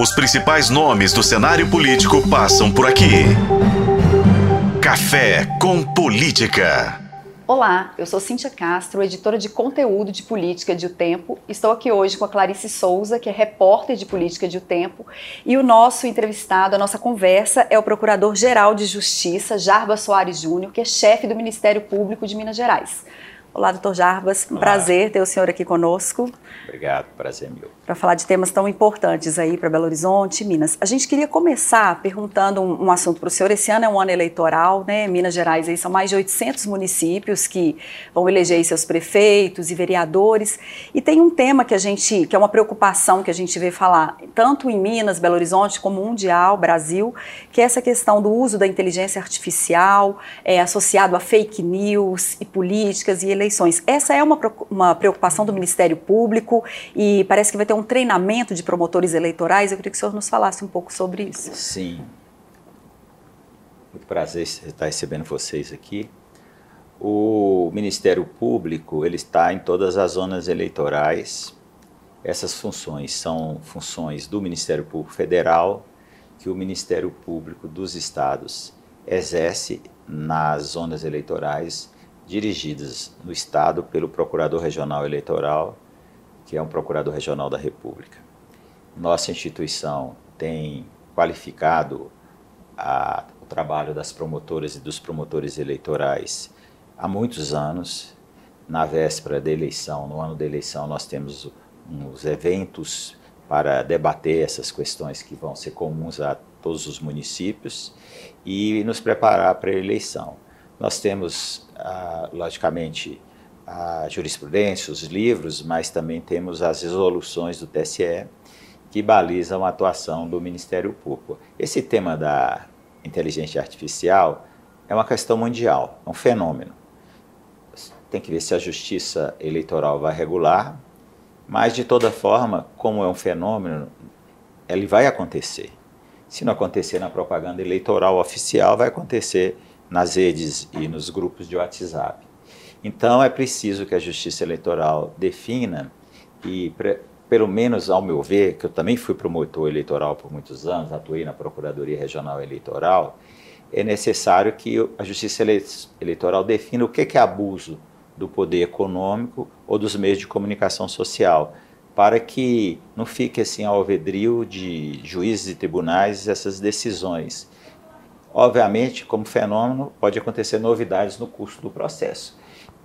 Os principais nomes do cenário político passam por aqui. Café com Política. Olá, eu sou Cíntia Castro, editora de conteúdo de política de O Tempo. Estou aqui hoje com a Clarice Souza, que é repórter de política de O Tempo, e o nosso entrevistado, a nossa conversa é o Procurador-Geral de Justiça, Jarba Soares Júnior, que é chefe do Ministério Público de Minas Gerais. Olá, doutor Jarbas, um Olá. prazer ter o senhor aqui conosco. Obrigado, prazer meu. Para falar de temas tão importantes aí para Belo Horizonte, Minas. A gente queria começar perguntando um, um assunto para o senhor. Esse ano é um ano eleitoral, né? Minas Gerais aí são mais de 800 municípios que vão eleger seus prefeitos e vereadores. E tem um tema que a gente, que é uma preocupação que a gente vê falar, tanto em Minas, Belo Horizonte, como mundial, Brasil, que é essa questão do uso da inteligência artificial é, associado a fake news e políticas e eleições. Essa é uma, uma preocupação do Ministério Público e parece que vai ter um treinamento de promotores eleitorais. Eu queria que o senhor nos falasse um pouco sobre isso. Sim. Muito prazer estar recebendo vocês aqui. O Ministério Público ele está em todas as zonas eleitorais. Essas funções são funções do Ministério Público Federal, que o Ministério Público dos Estados exerce nas zonas eleitorais dirigidas no Estado pelo Procurador Regional Eleitoral, que é um Procurador Regional da República. Nossa instituição tem qualificado a, o trabalho das promotoras e dos promotores eleitorais há muitos anos. Na véspera da eleição, no ano da eleição, nós temos uns eventos para debater essas questões que vão ser comuns a todos os municípios e nos preparar para a eleição. Nós temos, ah, logicamente, a jurisprudência, os livros, mas também temos as resoluções do TSE que balizam a atuação do Ministério Público. Esse tema da inteligência artificial é uma questão mundial, é um fenômeno. Tem que ver se a justiça eleitoral vai regular, mas de toda forma, como é um fenômeno, ele vai acontecer. Se não acontecer na propaganda eleitoral oficial, vai acontecer nas redes e nos grupos de WhatsApp. Então é preciso que a Justiça Eleitoral defina e pelo menos ao meu ver, que eu também fui promotor eleitoral por muitos anos, atuei na Procuradoria Regional Eleitoral, é necessário que a Justiça Eleitoral defina o que é abuso do poder econômico ou dos meios de comunicação social, para que não fique assim ao alvedrio de juízes e tribunais essas decisões Obviamente, como fenômeno, pode acontecer novidades no curso do processo.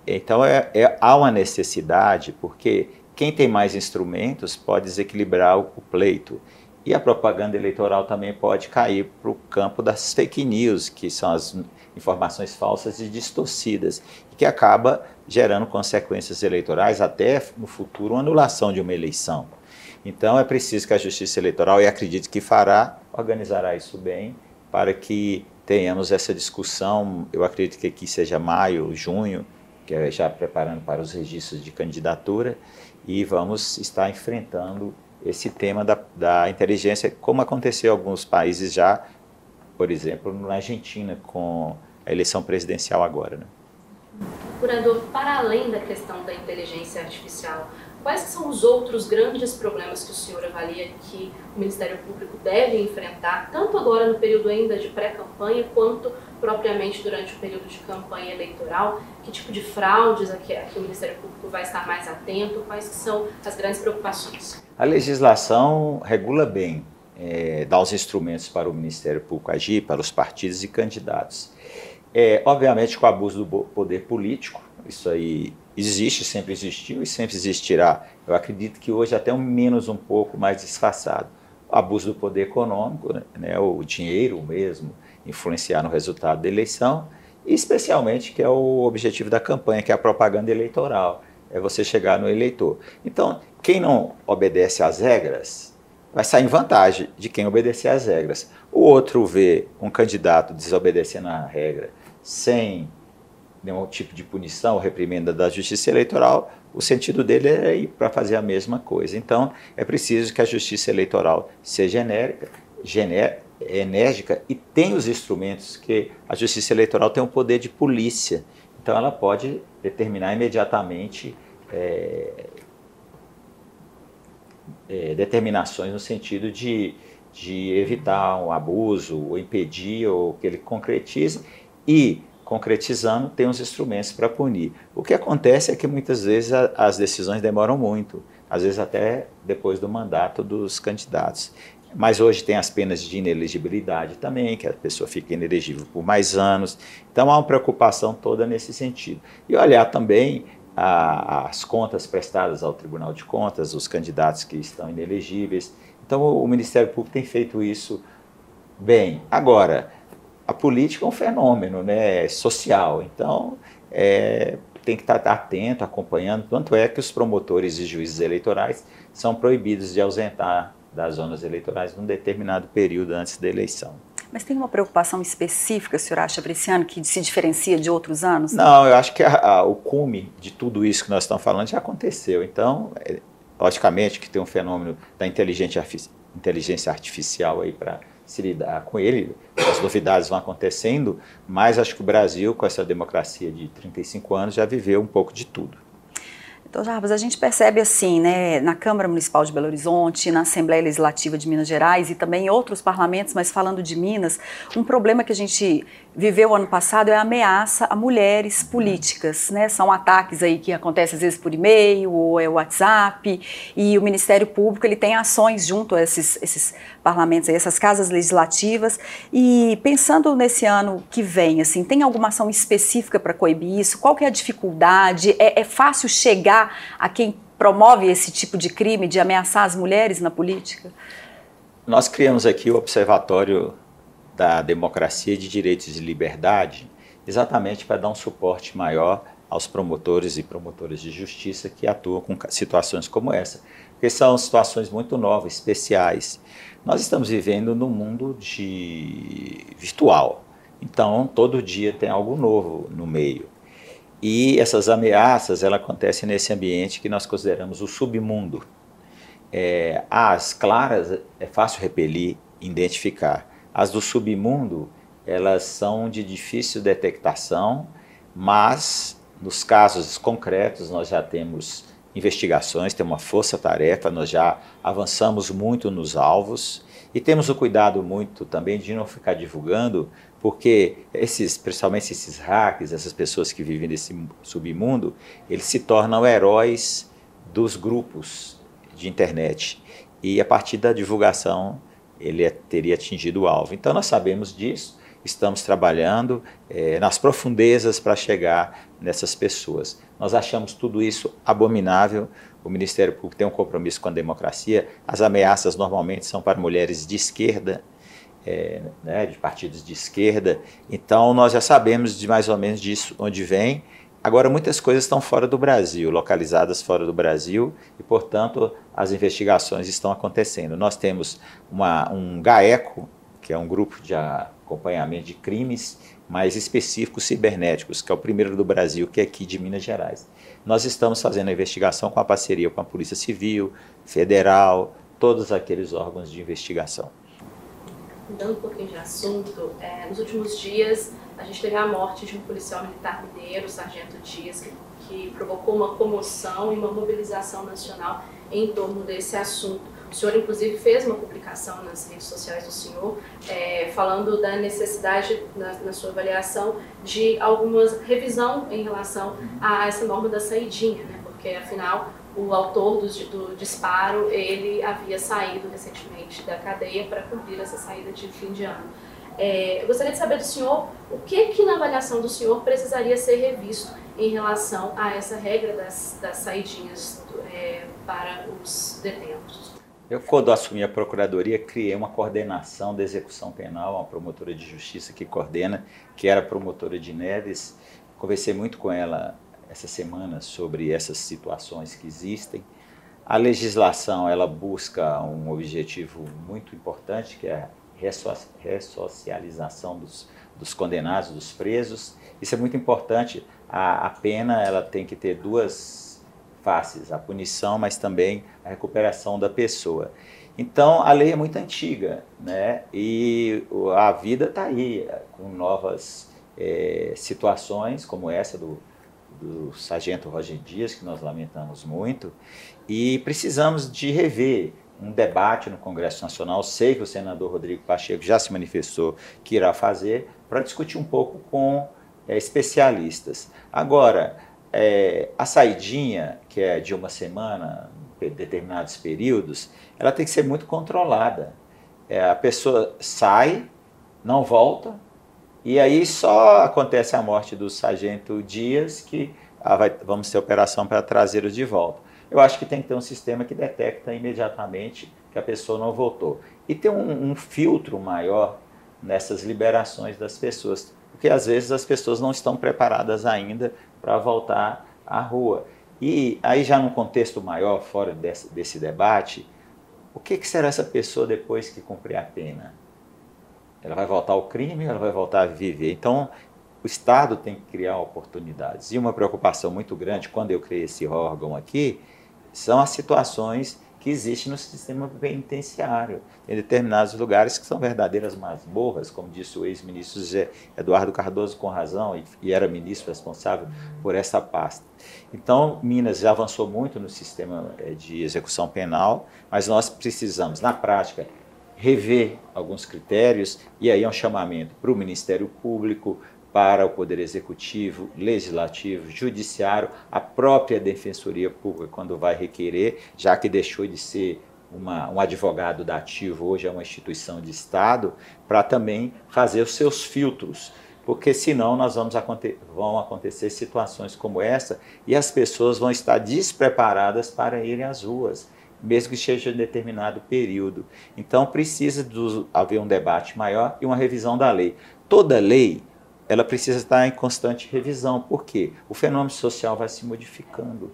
Então, é, é, há uma necessidade, porque quem tem mais instrumentos pode desequilibrar o, o pleito. E a propaganda eleitoral também pode cair para o campo das fake news, que são as informações falsas e distorcidas, que acaba gerando consequências eleitorais, até no futuro, uma anulação de uma eleição. Então é preciso que a Justiça Eleitoral, e acredito que fará, organizará isso bem para que tenhamos essa discussão. Eu acredito que aqui seja maio, junho, que é já preparando para os registros de candidatura, e vamos estar enfrentando esse tema da, da inteligência, como aconteceu em alguns países já, por exemplo, na Argentina, com a eleição presidencial agora. Né? Curador, para além da questão da inteligência artificial, Quais são os outros grandes problemas que o senhor avalia que o Ministério Público deve enfrentar, tanto agora no período ainda de pré-campanha, quanto propriamente durante o período de campanha eleitoral? Que tipo de fraudes aqui, aqui o Ministério Público vai estar mais atento? Quais são as grandes preocupações? A legislação regula bem, é, dá os instrumentos para o Ministério Público agir, para os partidos e candidatos. É, obviamente com o abuso do poder político, isso aí existe, sempre existiu e sempre existirá. Eu acredito que hoje até um menos um pouco mais disfarçado. Abuso do poder econômico, né, o dinheiro mesmo, influenciar no resultado da eleição, e especialmente que é o objetivo da campanha, que é a propaganda eleitoral, é você chegar no eleitor. Então, quem não obedece às regras vai sair em vantagem de quem obedecer às regras. O outro vê um candidato desobedecendo a regra sem nenhum tipo de punição ou reprimenda da justiça eleitoral, o sentido dele é ir para fazer a mesma coisa. Então, é preciso que a justiça eleitoral seja genérica, gené enérgica e tenha os instrumentos que a justiça eleitoral tem o poder de polícia. Então, ela pode determinar imediatamente é, é, determinações no sentido de, de evitar um abuso, ou impedir, ou que ele concretize, e concretizando, tem os instrumentos para punir. O que acontece é que muitas vezes a, as decisões demoram muito, às vezes até depois do mandato dos candidatos. Mas hoje tem as penas de inelegibilidade também, que a pessoa fica inelegível por mais anos. Então há uma preocupação toda nesse sentido. E olhar também a, as contas prestadas ao Tribunal de Contas, os candidatos que estão inelegíveis. Então o, o Ministério Público tem feito isso bem. Agora, a política é um fenômeno né, social, então é, tem que estar atento, acompanhando. Tanto é que os promotores e juízes eleitorais são proibidos de ausentar das zonas eleitorais num determinado período antes da eleição. Mas tem uma preocupação específica, o senhor acha, para esse ano, que se diferencia de outros anos? Não, eu acho que a, a, o cume de tudo isso que nós estamos falando já aconteceu. Então, é, logicamente que tem um fenômeno da inteligência, inteligência artificial aí para se lidar com ele, as novidades vão acontecendo, mas acho que o Brasil, com essa democracia de 35 anos, já viveu um pouco de tudo. Então, Jarbas, a gente percebe assim, né, na Câmara Municipal de Belo Horizonte, na Assembleia Legislativa de Minas Gerais e também em outros parlamentos, mas falando de Minas, um problema que a gente viveu ano passado é a ameaça a mulheres políticas, né? São ataques aí que acontecem às vezes por e-mail ou é WhatsApp e o Ministério Público ele tem ações junto a esses, esses parlamentos, aí, essas casas legislativas e pensando nesse ano que vem, assim, tem alguma ação específica para coibir isso? Qual que é a dificuldade? É, é fácil chegar a quem promove esse tipo de crime de ameaçar as mulheres na política? Nós criamos aqui o Observatório da democracia de direitos e liberdade, exatamente para dar um suporte maior aos promotores e promotoras de justiça que atuam com situações como essa, porque são situações muito novas, especiais. Nós estamos vivendo num mundo de virtual, então todo dia tem algo novo no meio. E essas ameaças ela acontecem nesse ambiente que nós consideramos o submundo. É, as claras é fácil repelir, identificar. As do submundo, elas são de difícil detectação, mas nos casos concretos nós já temos investigações, tem uma força-tarefa, nós já avançamos muito nos alvos e temos o cuidado muito também de não ficar divulgando, porque esses, principalmente esses hacks, essas pessoas que vivem nesse submundo, eles se tornam heróis dos grupos de internet. E a partir da divulgação ele é, teria atingido o alvo. Então nós sabemos disso, estamos trabalhando é, nas profundezas para chegar nessas pessoas. Nós achamos tudo isso abominável. O Ministério Público tem um compromisso com a democracia. As ameaças normalmente são para mulheres de esquerda, é, né, de partidos de esquerda. Então nós já sabemos de mais ou menos disso onde vem Agora, muitas coisas estão fora do Brasil, localizadas fora do Brasil, e, portanto, as investigações estão acontecendo. Nós temos uma, um GAECO, que é um grupo de acompanhamento de crimes mais específicos cibernéticos, que é o primeiro do Brasil, que é aqui de Minas Gerais. Nós estamos fazendo a investigação com a parceria com a Polícia Civil, Federal, todos aqueles órgãos de investigação. Mudando um pouquinho de assunto, é, nos últimos dias a gente teve a morte de um policial militar mineiro, o Sargento Dias, que, que provocou uma comoção e uma mobilização nacional em torno desse assunto. O senhor, inclusive, fez uma publicação nas redes sociais do senhor, é, falando da necessidade, na, na, sua avaliação, de alguma revisão em relação a essa norma da saidinha, né? porque, afinal, o autor do, do, disparo, ele havia saído recentemente da cadeia para cumprir essa saída de fim de ano. É, eu gostaria de saber do senhor o que, que na avaliação do senhor precisaria ser revisto em relação a essa regra das, das saidinhas é, para os detentos. Eu, quando assumi a procuradoria, criei uma coordenação da execução penal, uma promotora de justiça que coordena, que era a promotora de Neves. Conversei muito com ela essa semana sobre essas situações que existem. A legislação ela busca um objetivo muito importante, que é ressocialização dos, dos condenados, dos presos. Isso é muito importante. A, a pena ela tem que ter duas faces, a punição, mas também a recuperação da pessoa. Então, a lei é muito antiga, né? E a vida está aí, com novas é, situações, como essa do, do sargento Roger Dias, que nós lamentamos muito, e precisamos de rever um debate no Congresso Nacional. Sei que o senador Rodrigo Pacheco já se manifestou que irá fazer, para discutir um pouco com é, especialistas. Agora, é, a saidinha, que é de uma semana, em determinados períodos, ela tem que ser muito controlada. É, a pessoa sai, não volta, e aí só acontece a morte do sargento Dias que ah, vai, vamos ter operação para trazê-lo de volta. Eu acho que tem que ter um sistema que detecta imediatamente que a pessoa não voltou. E ter um, um filtro maior nessas liberações das pessoas, porque às vezes as pessoas não estão preparadas ainda para voltar à rua. E aí já num contexto maior, fora desse, desse debate, o que, que será essa pessoa depois que cumprir a pena? Ela vai voltar ao crime, ela vai voltar a viver. Então, o Estado tem que criar oportunidades. E uma preocupação muito grande, quando eu criei esse órgão aqui, são as situações que existem no sistema penitenciário. Tem determinados lugares que são verdadeiras masmorras, como disse o ex-ministro Eduardo Cardoso com razão, e era ministro responsável por essa pasta. Então, Minas já avançou muito no sistema eh, de execução penal, mas nós precisamos, na prática, rever alguns critérios, e aí é um chamamento para o Ministério Público, para o Poder Executivo, Legislativo, Judiciário, a própria Defensoria Pública, quando vai requerer, já que deixou de ser uma, um advogado dativo, hoje é uma instituição de Estado, para também fazer os seus filtros, porque senão nós vamos aconte vão acontecer situações como essa e as pessoas vão estar despreparadas para irem às ruas mesmo que seja em determinado período. Então precisa do, haver um debate maior e uma revisão da lei. Toda lei ela precisa estar em constante revisão, porque o fenômeno social vai se modificando.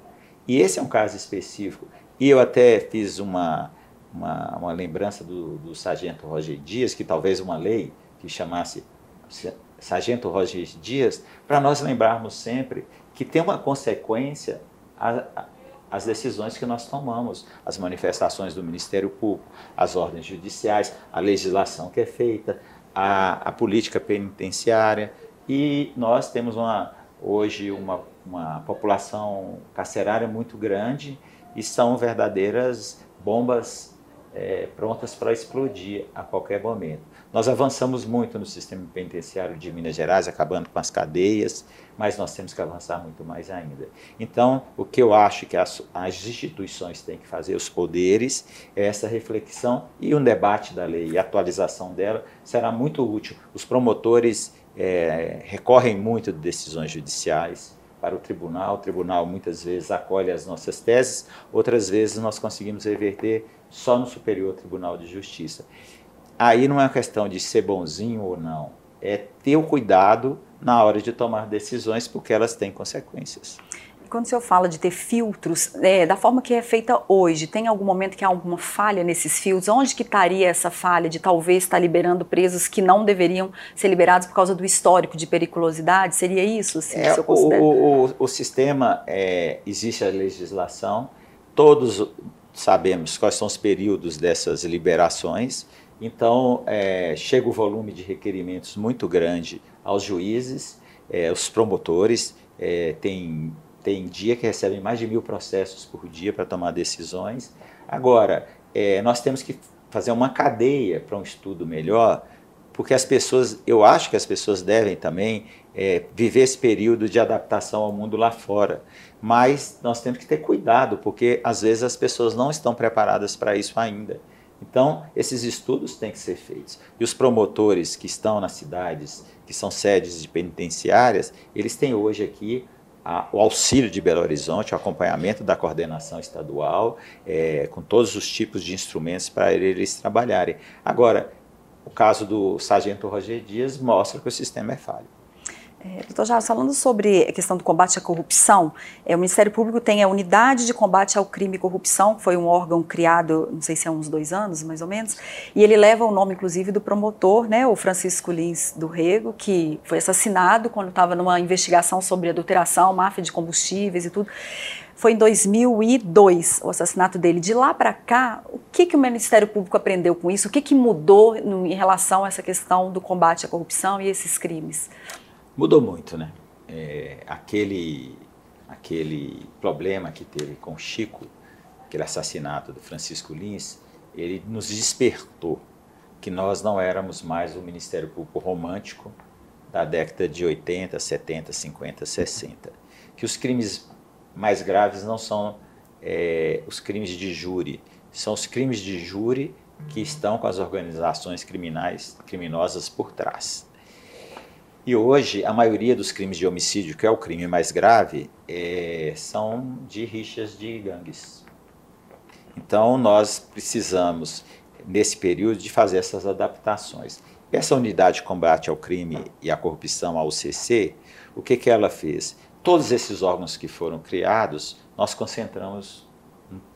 E esse é um caso específico. E eu até fiz uma, uma, uma lembrança do, do sargento Roger Dias, que talvez uma lei que chamasse Sargento Roger Dias, para nós lembrarmos sempre que tem uma consequência a, as decisões que nós tomamos, as manifestações do Ministério Público, as ordens judiciais, a legislação que é feita, a, a política penitenciária. E nós temos uma, hoje uma, uma população carcerária muito grande e são verdadeiras bombas é, prontas para explodir a qualquer momento. Nós avançamos muito no sistema penitenciário de Minas Gerais, acabando com as cadeias, mas nós temos que avançar muito mais ainda. Então, o que eu acho que as, as instituições têm que fazer, os poderes, é essa reflexão e um debate da lei e atualização dela será muito útil. Os promotores é, recorrem muito de decisões judiciais, para o tribunal. O tribunal muitas vezes acolhe as nossas teses, outras vezes nós conseguimos reverter só no Superior Tribunal de Justiça. Aí não é uma questão de ser bonzinho ou não, é ter o cuidado na hora de tomar decisões, porque elas têm consequências. Quando o senhor fala de ter filtros, é, da forma que é feita hoje, tem algum momento que há alguma falha nesses filtros? Onde que estaria essa falha de talvez estar liberando presos que não deveriam ser liberados por causa do histórico de periculosidade? Seria isso? Assim, é, o, o, o, o, sistema, é, existe a legislação, todos sabemos quais são os períodos dessas liberações, então é, chega o volume de requerimentos muito grande aos juízes, é, os promotores, é, tem, tem dia que recebem mais de mil processos por dia para tomar decisões. Agora, é, nós temos que fazer uma cadeia para um estudo melhor, porque as pessoas, eu acho que as pessoas devem também é, viver esse período de adaptação ao mundo lá fora. Mas nós temos que ter cuidado, porque às vezes as pessoas não estão preparadas para isso ainda. Então, esses estudos têm que ser feitos. E os promotores que estão nas cidades, que são sedes de penitenciárias, eles têm hoje aqui a, o auxílio de Belo Horizonte, o acompanhamento da coordenação estadual, é, com todos os tipos de instrumentos para eles trabalharem. Agora, o caso do sargento Roger Dias mostra que o sistema é falho. É, doutor Jardim, falando sobre a questão do combate à corrupção, é, o Ministério Público tem a Unidade de Combate ao Crime e Corrupção, que foi um órgão criado, não sei se há uns dois anos, mais ou menos, e ele leva o nome, inclusive, do promotor, né, o Francisco Lins do Rego, que foi assassinado quando estava numa investigação sobre adulteração, máfia de combustíveis e tudo. Foi em 2002 o assassinato dele. De lá para cá, o que, que o Ministério Público aprendeu com isso? O que, que mudou no, em relação a essa questão do combate à corrupção e esses crimes? Mudou muito, né? É, aquele aquele problema que teve com Chico, aquele assassinato do Francisco Lins, ele nos despertou que nós não éramos mais o Ministério Público romântico da década de 80, 70, 50, 60. Que os crimes mais graves não são é, os crimes de júri, são os crimes de júri que estão com as organizações criminais, criminosas por trás. E hoje, a maioria dos crimes de homicídio, que é o crime mais grave, é, são de rixas de gangues. Então, nós precisamos, nesse período, de fazer essas adaptações. Essa unidade de combate ao crime e à corrupção, a UCC, o que, que ela fez? Todos esses órgãos que foram criados, nós concentramos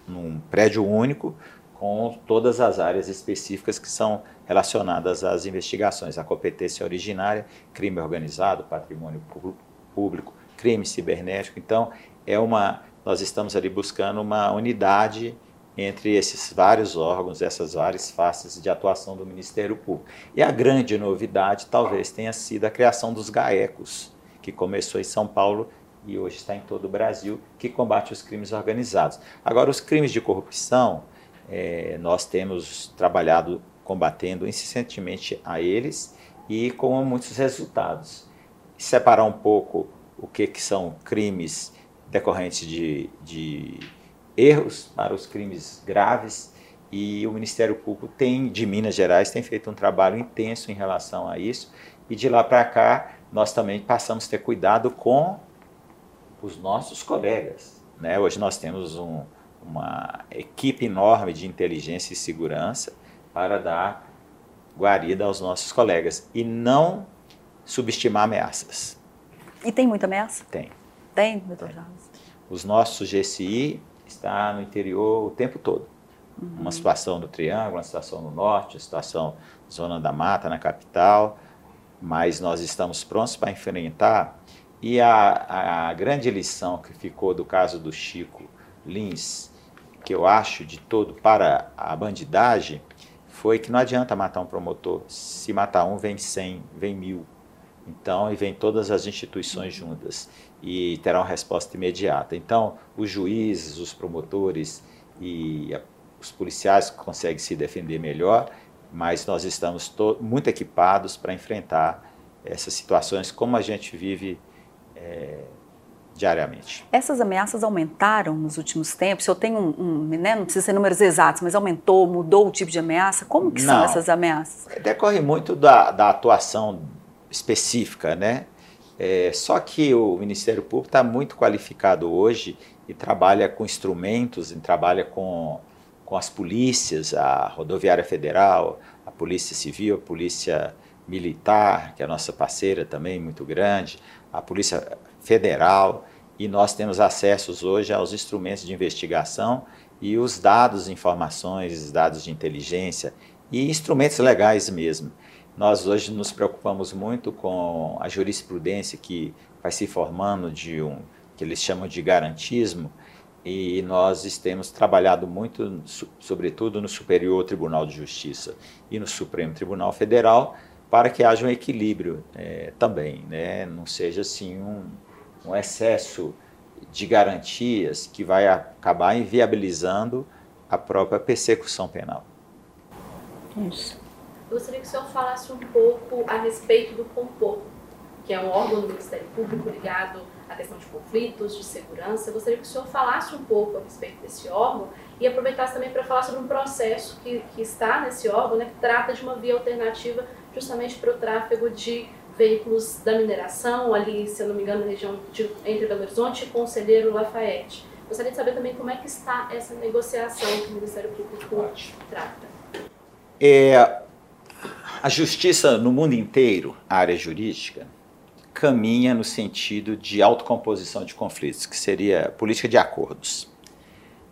num prédio único, com todas as áreas específicas que são relacionadas às investigações, a competência originária, crime organizado, patrimônio público, crime cibernético. Então, é uma nós estamos ali buscando uma unidade entre esses vários órgãos, essas várias faces de atuação do Ministério Público. E a grande novidade talvez tenha sido a criação dos GAECOS, que começou em São Paulo e hoje está em todo o Brasil, que combate os crimes organizados. Agora, os crimes de corrupção, é, nós temos trabalhado combatendo incessantemente a eles e com muitos resultados. Separar um pouco o que, que são crimes decorrentes de, de erros para os crimes graves e o Ministério Público tem de Minas Gerais tem feito um trabalho intenso em relação a isso e de lá para cá nós também passamos a ter cuidado com os nossos colegas. Né? Hoje nós temos um, uma equipe enorme de inteligência e segurança para dar guarida aos nossos colegas e não subestimar ameaças. E tem muita ameaça? Tem. Tem, doutor Carlos? Os nossos GCI está no interior o tempo todo. Uhum. Uma situação no Triângulo, uma situação no Norte, uma situação na Zona da Mata, na capital, mas nós estamos prontos para enfrentar. E a, a grande lição que ficou do caso do Chico Lins que eu acho de todo para a bandidagem foi que não adianta matar um promotor. Se matar um, vem cem, vem mil. Então, e vem todas as instituições juntas e terá uma resposta imediata. Então, os juízes, os promotores e a, os policiais conseguem se defender melhor, mas nós estamos muito equipados para enfrentar essas situações como a gente vive é, diariamente. Essas ameaças aumentaram nos últimos tempos? Eu tenho um, um né, não precisa ser números exatos, mas aumentou, mudou o tipo de ameaça? Como que não, são essas ameaças? Decorre muito da, da atuação específica, né? É, só que o Ministério Público está muito qualificado hoje e trabalha com instrumentos, e trabalha com, com as polícias, a Rodoviária Federal, a Polícia Civil, a Polícia Militar, que é a nossa parceira também, muito grande, a Polícia federal e nós temos acessos hoje aos instrumentos de investigação e os dados, informações, dados de inteligência e instrumentos legais mesmo. Nós hoje nos preocupamos muito com a jurisprudência que vai se formando de um que eles chamam de garantismo e nós temos trabalhado muito, sobretudo no Superior Tribunal de Justiça e no Supremo Tribunal Federal, para que haja um equilíbrio é, também, né? não seja assim um, um excesso de garantias que vai acabar inviabilizando a própria persecução penal. Isso. Eu gostaria que o senhor falasse um pouco a respeito do Compor, que é um órgão do Ministério Público ligado à questão de conflitos, de segurança. Eu gostaria que o senhor falasse um pouco a respeito desse órgão e aproveitasse também para falar sobre um processo que, que está nesse órgão, né, que trata de uma via alternativa justamente para o tráfego de veículos da mineração, ali, se eu não me engano, na região de, entre Belo Horizonte e Conselheiro Lafayette. Gostaria de saber também como é que está essa negociação que o Ministério Público trata. É, a justiça no mundo inteiro, a área jurídica, caminha no sentido de autocomposição de conflitos, que seria política de acordos.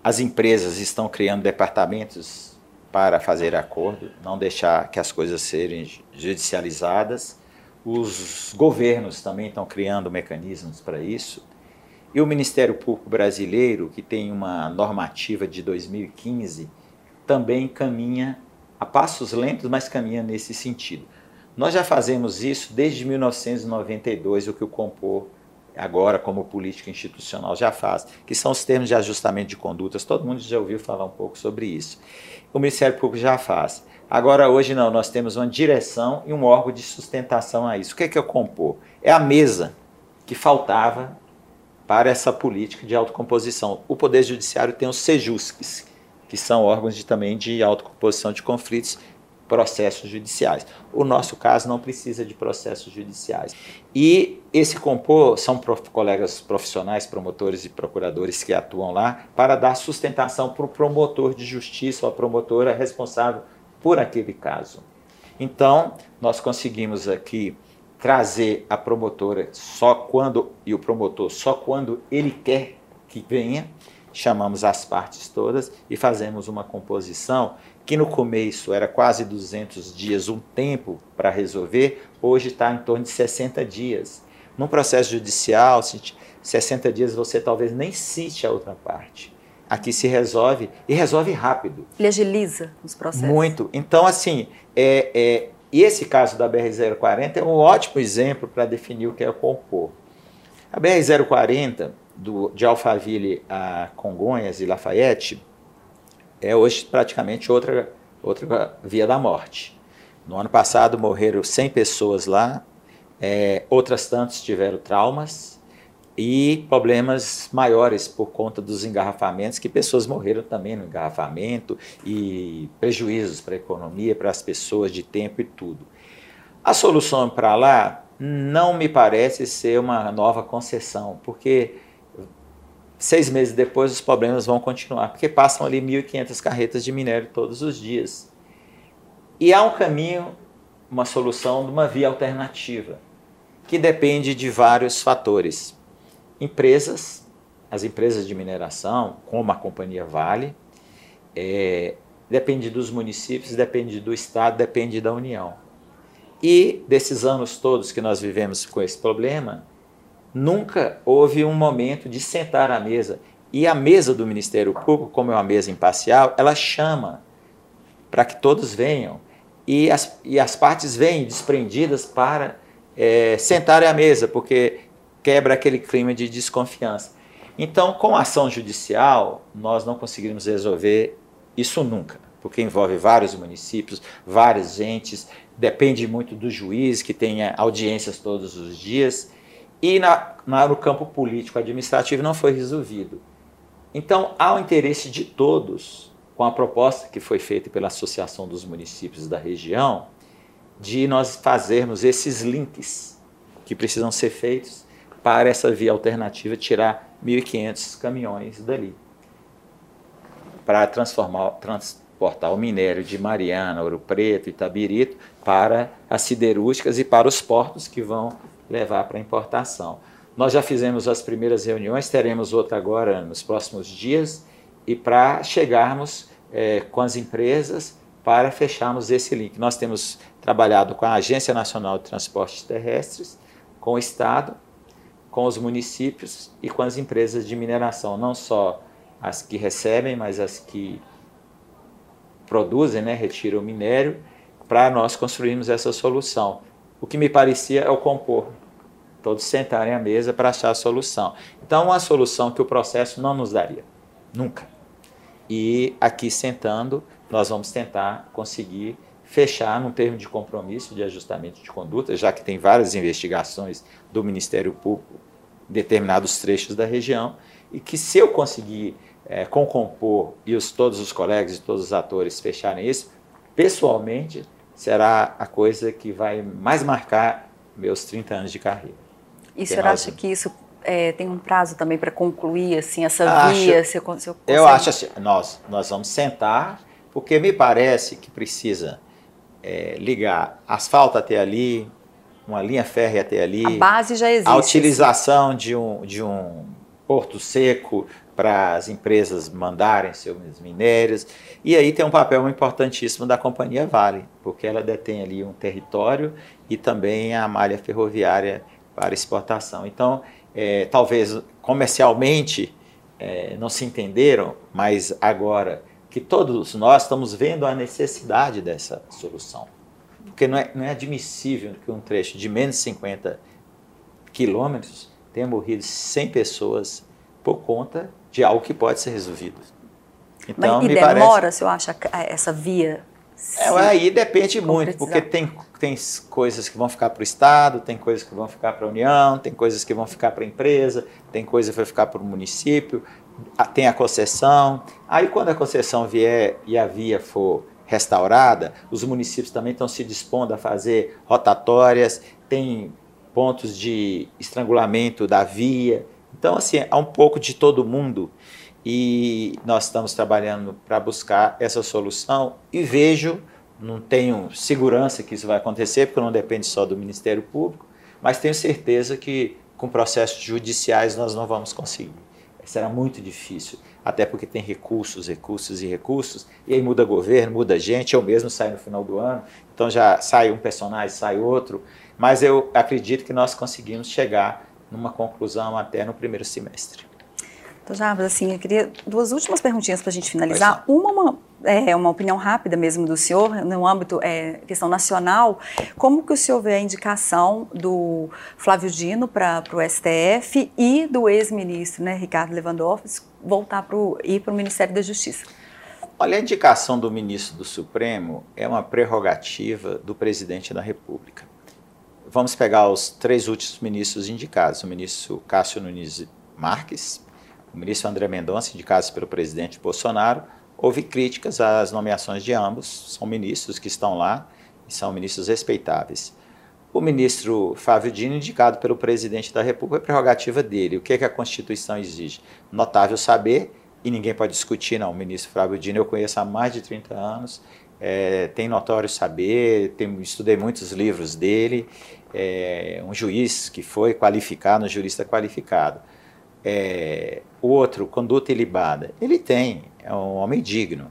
As empresas estão criando departamentos para fazer acordo, não deixar que as coisas serem judicializadas os governos também estão criando mecanismos para isso. E o Ministério Público Brasileiro, que tem uma normativa de 2015, também caminha a passos lentos, mas caminha nesse sentido. Nós já fazemos isso desde 1992, o que o Compor agora como política institucional já faz, que são os termos de ajustamento de condutas. Todo mundo já ouviu falar um pouco sobre isso. O Ministério Público já faz. Agora, hoje não, nós temos uma direção e um órgão de sustentação a isso. O que é que eu compor? É a mesa que faltava para essa política de autocomposição. O Poder Judiciário tem os SEJUSCs, que são órgãos de, também de autocomposição de conflitos, processos judiciais. O nosso caso não precisa de processos judiciais. E esse compor são prof, colegas profissionais, promotores e procuradores que atuam lá para dar sustentação para o promotor de justiça ou a promotora responsável por aquele caso. Então, nós conseguimos aqui trazer a promotora só quando e o promotor só quando ele quer que venha. Chamamos as partes todas e fazemos uma composição que no começo era quase 200 dias, um tempo para resolver, hoje está em torno de 60 dias. Num processo judicial, 60 dias você talvez nem cite a outra parte aqui se resolve e resolve rápido. Ele agiliza os processos. Muito. Então, assim, é, é, e esse caso da BR-040 é um ótimo exemplo para definir o que é o compor. A BR-040, de Alphaville a Congonhas e Lafayette, é hoje praticamente outra, outra via da morte. No ano passado morreram 100 pessoas lá, é, outras tantas tiveram traumas, e problemas maiores por conta dos engarrafamentos, que pessoas morreram também no engarrafamento e prejuízos para a economia, para as pessoas de tempo e tudo. A solução para lá não me parece ser uma nova concessão, porque seis meses depois os problemas vão continuar, porque passam ali 1.500 carretas de minério todos os dias. E há um caminho, uma solução uma via alternativa, que depende de vários fatores empresas, as empresas de mineração, como a companhia Vale, é, depende dos municípios, depende do Estado, depende da União. E desses anos todos que nós vivemos com esse problema, nunca houve um momento de sentar à mesa. E a mesa do Ministério Público, como é uma mesa imparcial, ela chama para que todos venham. E as, e as partes vêm desprendidas para é, sentarem à mesa, porque quebra aquele clima de desconfiança. Então, com a ação judicial, nós não conseguimos resolver isso nunca, porque envolve vários municípios, várias gentes, depende muito do juiz, que tenha audiências todos os dias, e na, na, no campo político administrativo não foi resolvido. Então, há o interesse de todos, com a proposta que foi feita pela Associação dos Municípios da região, de nós fazermos esses links que precisam ser feitos para essa via alternativa tirar 1.500 caminhões dali para transformar, transportar o minério de Mariana, Ouro Preto, Itabirito para as siderúrgicas e para os portos que vão levar para importação. Nós já fizemos as primeiras reuniões, teremos outra agora nos próximos dias e para chegarmos é, com as empresas para fecharmos esse link. Nós temos trabalhado com a Agência Nacional de Transportes Terrestres, com o Estado com os municípios e com as empresas de mineração, não só as que recebem, mas as que produzem, né, retiram o minério, para nós construirmos essa solução. O que me parecia é o compor, todos sentarem à mesa para achar a solução. Então, uma solução que o processo não nos daria, nunca. E aqui sentando, nós vamos tentar conseguir fechar num termo de compromisso de ajustamento de conduta, já que tem várias investigações do Ministério Público em determinados trechos da região, e que se eu conseguir é, e os, todos os colegas e todos os atores fecharem isso, pessoalmente será a coisa que vai mais marcar meus 30 anos de carreira. E o senhor acha que isso é, tem um prazo também para concluir assim essa acho, via? Se eu, se eu, eu acho assim, nós, nós vamos sentar, porque me parece que precisa é, ligar asfalto até ali, uma linha férrea até ali. A base já existe. A utilização de um, de um porto seco para as empresas mandarem seus minérios. E aí tem um papel importantíssimo da companhia Vale, porque ela detém ali um território e também a malha ferroviária para exportação. Então, é, talvez comercialmente é, não se entenderam, mas agora que todos nós estamos vendo a necessidade dessa solução. Porque não é, não é admissível que um trecho de menos de 50 quilômetros tenha morrido 100 pessoas por conta de algo que pode ser resolvido. Então, Mas, e demora, parece... se eu acho, essa via? É, aí depende muito, porque tem, tem coisas que vão ficar para o Estado, tem coisas que vão ficar para a União, tem coisas que vão ficar para a empresa, tem coisas que vão ficar para o município, tem a concessão. Aí quando a concessão vier e a via for restaurada, os municípios também estão se dispondo a fazer rotatórias, tem pontos de estrangulamento da via. Então, assim, há um pouco de todo mundo e nós estamos trabalhando para buscar essa solução e vejo, não tenho segurança que isso vai acontecer, porque não depende só do Ministério Público, mas tenho certeza que com processos judiciais nós não vamos conseguir. Será muito difícil, até porque tem recursos, recursos e recursos, e aí muda governo, muda gente, eu mesmo saio no final do ano, então já sai um personagem, sai outro, mas eu acredito que nós conseguimos chegar numa conclusão até no primeiro semestre. Então, já, assim, eu queria duas últimas perguntinhas para a gente finalizar. Uma, uma, é uma opinião rápida mesmo do senhor, no âmbito é, questão nacional. Como que o senhor vê a indicação do Flávio Dino para o STF e do ex-ministro, né, Ricardo Lewandowski, voltar para ir para o Ministério da Justiça? Olha, a indicação do ministro do Supremo é uma prerrogativa do presidente da República. Vamos pegar os três últimos ministros indicados: o ministro Cássio Nunes Marques, o ministro André Mendonça, indicados pelo presidente Bolsonaro. Houve críticas às nomeações de ambos, são ministros que estão lá e são ministros respeitáveis. O ministro Fábio Dino, indicado pelo presidente da República, é prerrogativa dele. O que, é que a Constituição exige? Notável saber, e ninguém pode discutir, não. O ministro Fábio Dino eu conheço há mais de 30 anos, é, tem notório saber, tem, estudei muitos livros dele, é um juiz que foi qualificado, um jurista qualificado é, outro, conduta ilibada, ele tem, é um homem digno.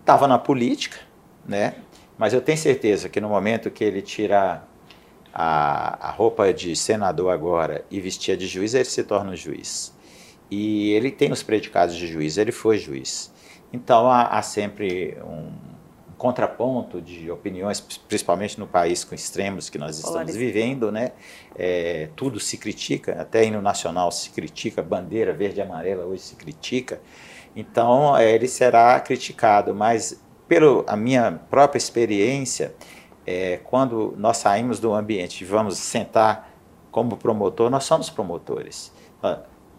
Estava na política, né? mas eu tenho certeza que no momento que ele tirar a, a roupa de senador agora e vestir de juiz, ele se torna um juiz. E ele tem os predicados de juiz, ele foi juiz. Então há, há sempre um contraponto de opiniões, principalmente no país com extremos que nós estamos vivendo, né? É, tudo se critica, até no nacional se critica, bandeira verde e amarela hoje se critica. Então é, ele será criticado, mas pela minha própria experiência, é, quando nós saímos do ambiente e vamos sentar como promotor, nós somos promotores.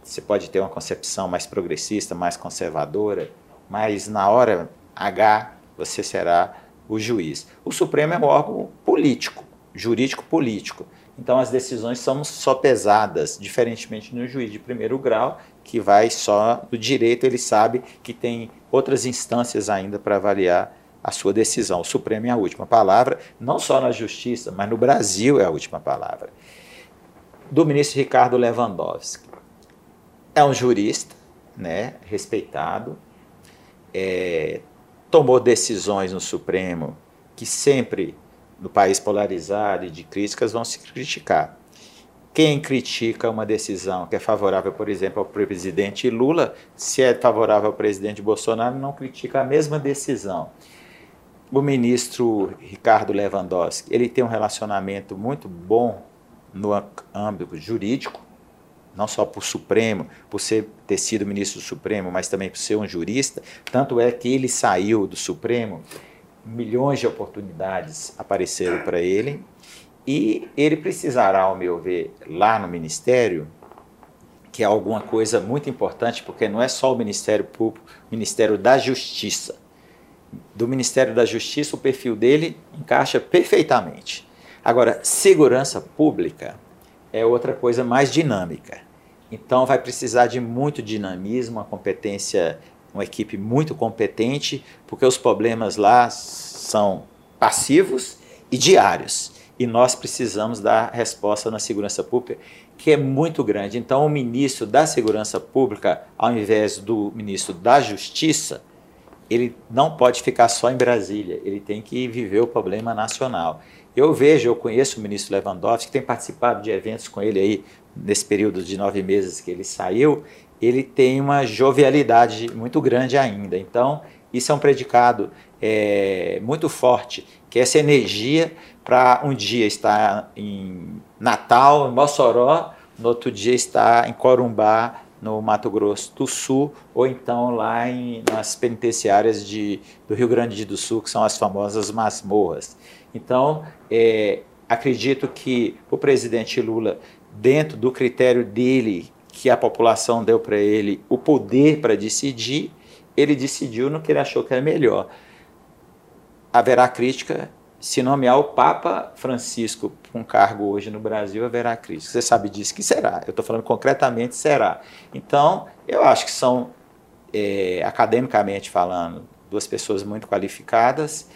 Você pode ter uma concepção mais progressista, mais conservadora, mas na hora H você será o juiz. O Supremo é um órgão político, jurídico político. Então as decisões são só pesadas, diferentemente no juiz de primeiro grau, que vai só no direito, ele sabe que tem outras instâncias ainda para avaliar a sua decisão. O Supremo é a última palavra, não só na justiça, mas no Brasil é a última palavra. Do ministro Ricardo Lewandowski. É um jurista, né, respeitado, é, tomou decisões no Supremo que sempre, no país polarizado e de críticas, vão se criticar. Quem critica uma decisão que é favorável, por exemplo, ao presidente Lula, se é favorável ao presidente Bolsonaro, não critica a mesma decisão. O ministro Ricardo Lewandowski, ele tem um relacionamento muito bom no âmbito jurídico, não só por Supremo, por ser, ter sido ministro do Supremo, mas também por ser um jurista. Tanto é que ele saiu do Supremo, milhões de oportunidades apareceram para ele, e ele precisará, ao meu ver, lá no Ministério, que é alguma coisa muito importante, porque não é só o Ministério Público, o Ministério da Justiça. Do Ministério da Justiça, o perfil dele encaixa perfeitamente. Agora, segurança pública é outra coisa mais dinâmica. Então vai precisar de muito dinamismo, uma competência, uma equipe muito competente, porque os problemas lá são passivos e diários. E nós precisamos dar resposta na segurança pública, que é muito grande. Então, o ministro da Segurança Pública, ao invés do ministro da Justiça, ele não pode ficar só em Brasília, ele tem que viver o problema nacional. Eu vejo, eu conheço o ministro Lewandowski, que tem participado de eventos com ele aí nesse período de nove meses que ele saiu, ele tem uma jovialidade muito grande ainda. Então, isso é um predicado é, muito forte, que é essa energia para um dia estar em Natal, em Mossoró, no outro dia está em Corumbá, no Mato Grosso do Sul, ou então lá em, nas penitenciárias de, do Rio Grande do Sul, que são as famosas masmorras. Então, é, acredito que o presidente Lula, dentro do critério dele, que a população deu para ele o poder para decidir, ele decidiu no que ele achou que era melhor. Haverá crítica se nomear o Papa Francisco para um cargo hoje no Brasil, haverá crítica. Você sabe disso que será. Eu estou falando concretamente será. Então, eu acho que são, é, academicamente falando, duas pessoas muito qualificadas.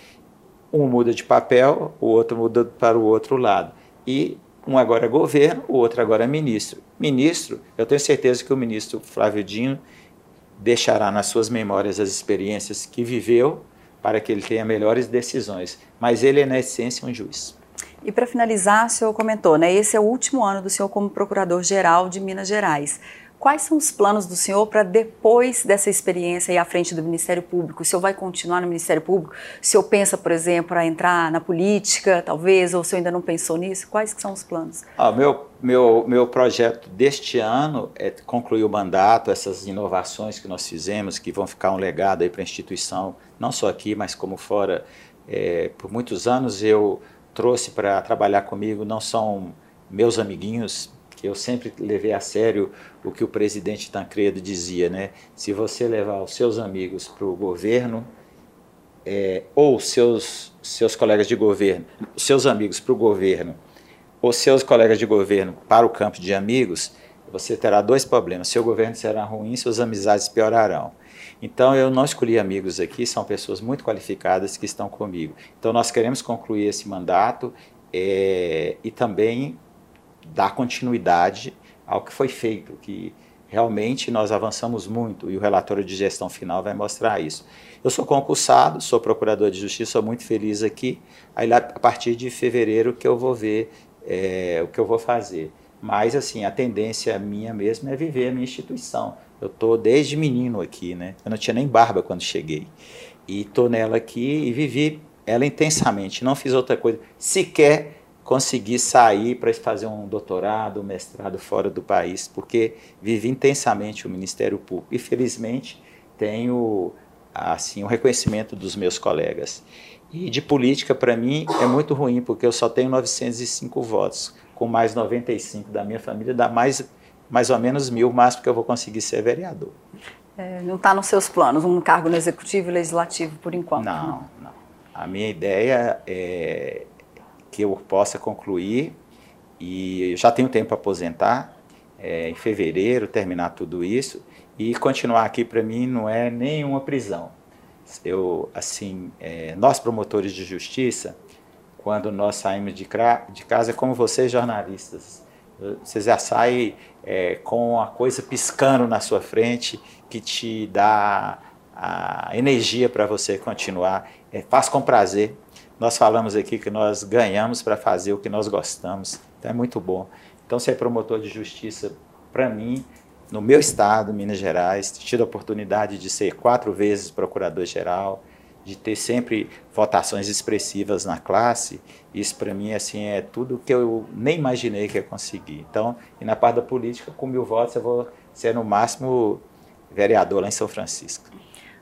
Um muda de papel, o outro muda para o outro lado. E um agora é governo, o outro agora é ministro. Ministro, eu tenho certeza que o ministro Flávio Dino deixará nas suas memórias as experiências que viveu para que ele tenha melhores decisões. Mas ele é, na essência, um juiz. E para finalizar, o senhor comentou, né? Esse é o último ano do senhor como procurador-geral de Minas Gerais. Quais são os planos do senhor para depois dessa experiência aí à frente do Ministério Público? O senhor vai continuar no Ministério Público? O senhor pensa, por exemplo, a entrar na política, talvez, ou o senhor ainda não pensou nisso? Quais são os planos? Ah, meu, meu, meu projeto deste ano é concluir o mandato, essas inovações que nós fizemos, que vão ficar um legado aí para a instituição, não só aqui, mas como fora. É, por muitos anos eu trouxe para trabalhar comigo, não são meus amiguinhos, eu sempre levei a sério o que o presidente Tancredo dizia, né? Se você levar os seus amigos para o governo, é, ou seus, seus colegas de governo, seus amigos para o governo, ou seus colegas de governo para o campo de amigos, você terá dois problemas. Seu governo será ruim, suas amizades piorarão. Então, eu não escolhi amigos aqui, são pessoas muito qualificadas que estão comigo. Então, nós queremos concluir esse mandato é, e também dar continuidade ao que foi feito, que realmente nós avançamos muito e o relatório de gestão final vai mostrar isso. Eu sou concursado, sou procurador de justiça, sou muito feliz aqui. Aí, a partir de fevereiro, que eu vou ver é, o que eu vou fazer. Mas, assim, a tendência minha mesmo é viver a minha instituição. Eu estou desde menino aqui, né? Eu não tinha nem barba quando cheguei. E estou nela aqui e vivi ela intensamente. Não fiz outra coisa. Sequer consegui sair para fazer um doutorado, um mestrado fora do país, porque vivi intensamente o Ministério Público e felizmente tenho assim o um reconhecimento dos meus colegas. E de política para mim é muito ruim, porque eu só tenho 905 votos, com mais 95 da minha família dá mais mais ou menos mil, mais porque eu vou conseguir ser vereador. É, não está nos seus planos um cargo no executivo e legislativo por enquanto? Não, não. A minha ideia é que eu possa concluir e já tenho tempo para aposentar, é, em fevereiro terminar tudo isso e continuar aqui para mim não é nenhuma prisão. Eu assim, é, nós promotores de justiça, quando nós saímos de, de casa, é como vocês jornalistas, você já sai é, com a coisa piscando na sua frente que te dá a energia para você continuar. É, faz com prazer. Nós falamos aqui que nós ganhamos para fazer o que nós gostamos. Então é muito bom. Então, ser promotor de justiça, para mim, no meu estado, Minas Gerais, tido a oportunidade de ser quatro vezes procurador-geral, de ter sempre votações expressivas na classe, isso para mim assim é tudo que eu nem imaginei que ia conseguir. Então, e na parte da política, com mil votos eu vou ser no máximo vereador lá em São Francisco.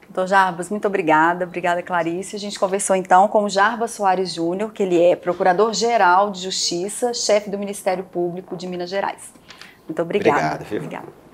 Doutor Jarbas, muito obrigada. Obrigada, Clarice. A gente conversou então com o Jarbas Soares Júnior, que ele é Procurador-Geral de Justiça, chefe do Ministério Público de Minas Gerais. Muito obrigada. Obrigado, Obrigada.